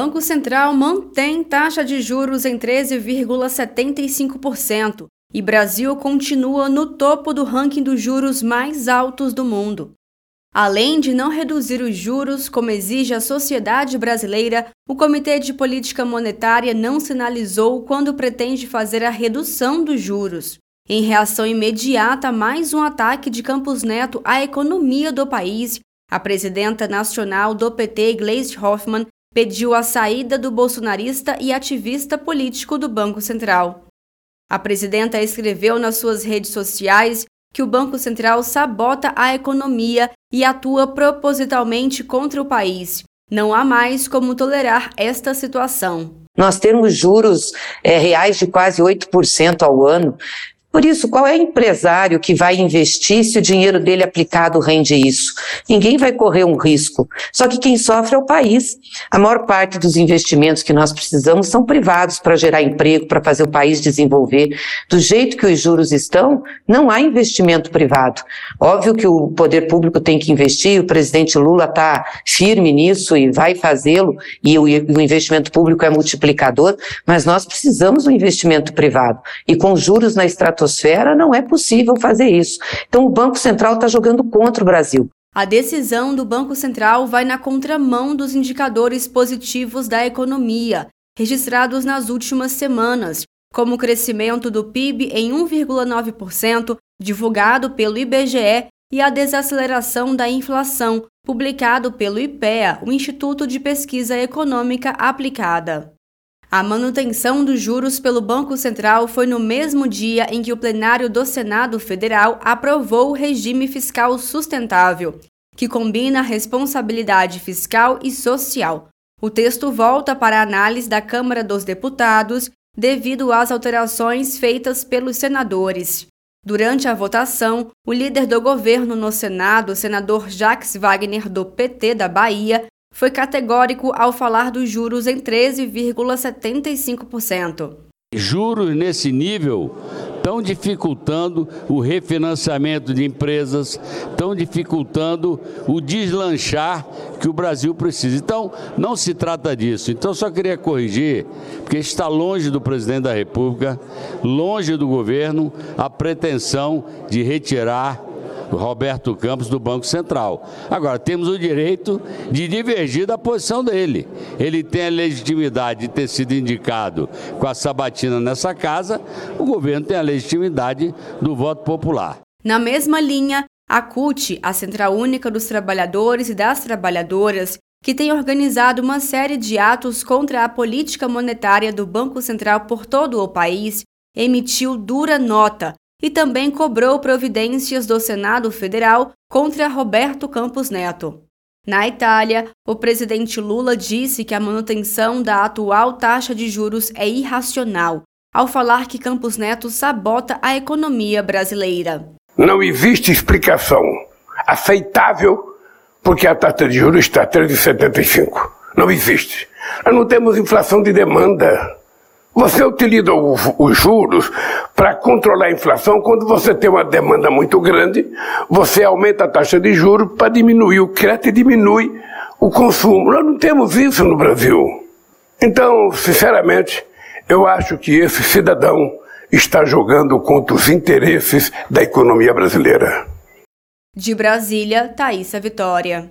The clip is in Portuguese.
Banco Central mantém taxa de juros em 13,75% e Brasil continua no topo do ranking dos juros mais altos do mundo. Além de não reduzir os juros, como exige a sociedade brasileira, o Comitê de Política Monetária não sinalizou quando pretende fazer a redução dos juros. Em reação imediata a mais um ataque de Campos Neto à economia do país, a presidenta nacional do PT, Gleisi Hoffmann, pediu a saída do bolsonarista e ativista político do Banco Central. A presidenta escreveu nas suas redes sociais que o Banco Central sabota a economia e atua propositalmente contra o país. Não há mais como tolerar esta situação. Nós temos juros é, reais de quase 8% ao ano, por isso, qual é o empresário que vai investir se o dinheiro dele aplicado rende isso? Ninguém vai correr um risco. Só que quem sofre é o país. A maior parte dos investimentos que nós precisamos são privados para gerar emprego, para fazer o país desenvolver. Do jeito que os juros estão, não há investimento privado. Óbvio que o poder público tem que investir, o presidente Lula está firme nisso e vai fazê-lo, e o, o investimento público é multiplicador, mas nós precisamos do investimento privado. E com juros na estratégia estratosfera, não é possível fazer isso. Então o Banco Central está jogando contra o Brasil. A decisão do Banco Central vai na contramão dos indicadores positivos da economia, registrados nas últimas semanas, como o crescimento do PIB em 1,9%, divulgado pelo IBGE, e a desaceleração da inflação, publicado pelo IPEA, o Instituto de Pesquisa Econômica Aplicada. A manutenção dos juros pelo Banco Central foi no mesmo dia em que o plenário do Senado Federal aprovou o regime fiscal sustentável, que combina responsabilidade fiscal e social. O texto volta para a análise da Câmara dos Deputados devido às alterações feitas pelos senadores. Durante a votação, o líder do governo no Senado, o senador Jacques Wagner, do PT da Bahia, foi categórico ao falar dos juros em 13,75%. Juros nesse nível estão dificultando o refinanciamento de empresas, estão dificultando o deslanchar que o Brasil precisa. Então, não se trata disso. Então, só queria corrigir, porque está longe do presidente da República, longe do governo, a pretensão de retirar Roberto Campos do Banco Central. Agora, temos o direito de divergir da posição dele. Ele tem a legitimidade de ter sido indicado com a sabatina nessa casa, o governo tem a legitimidade do voto popular. Na mesma linha, a CUT, a Central Única dos Trabalhadores e das Trabalhadoras, que tem organizado uma série de atos contra a política monetária do Banco Central por todo o país, emitiu dura nota e também cobrou providências do Senado Federal contra Roberto Campos Neto. Na Itália, o presidente Lula disse que a manutenção da atual taxa de juros é irracional, ao falar que Campos Neto sabota a economia brasileira. Não existe explicação aceitável porque a taxa de juros está a 3,75. Não existe. Nós não temos inflação de demanda. Você utiliza os juros para controlar a inflação quando você tem uma demanda muito grande, você aumenta a taxa de juros para diminuir o crédito e diminui o consumo. Nós não temos isso no Brasil. Então, sinceramente, eu acho que esse cidadão está jogando contra os interesses da economia brasileira. De Brasília, Thaisa Vitória.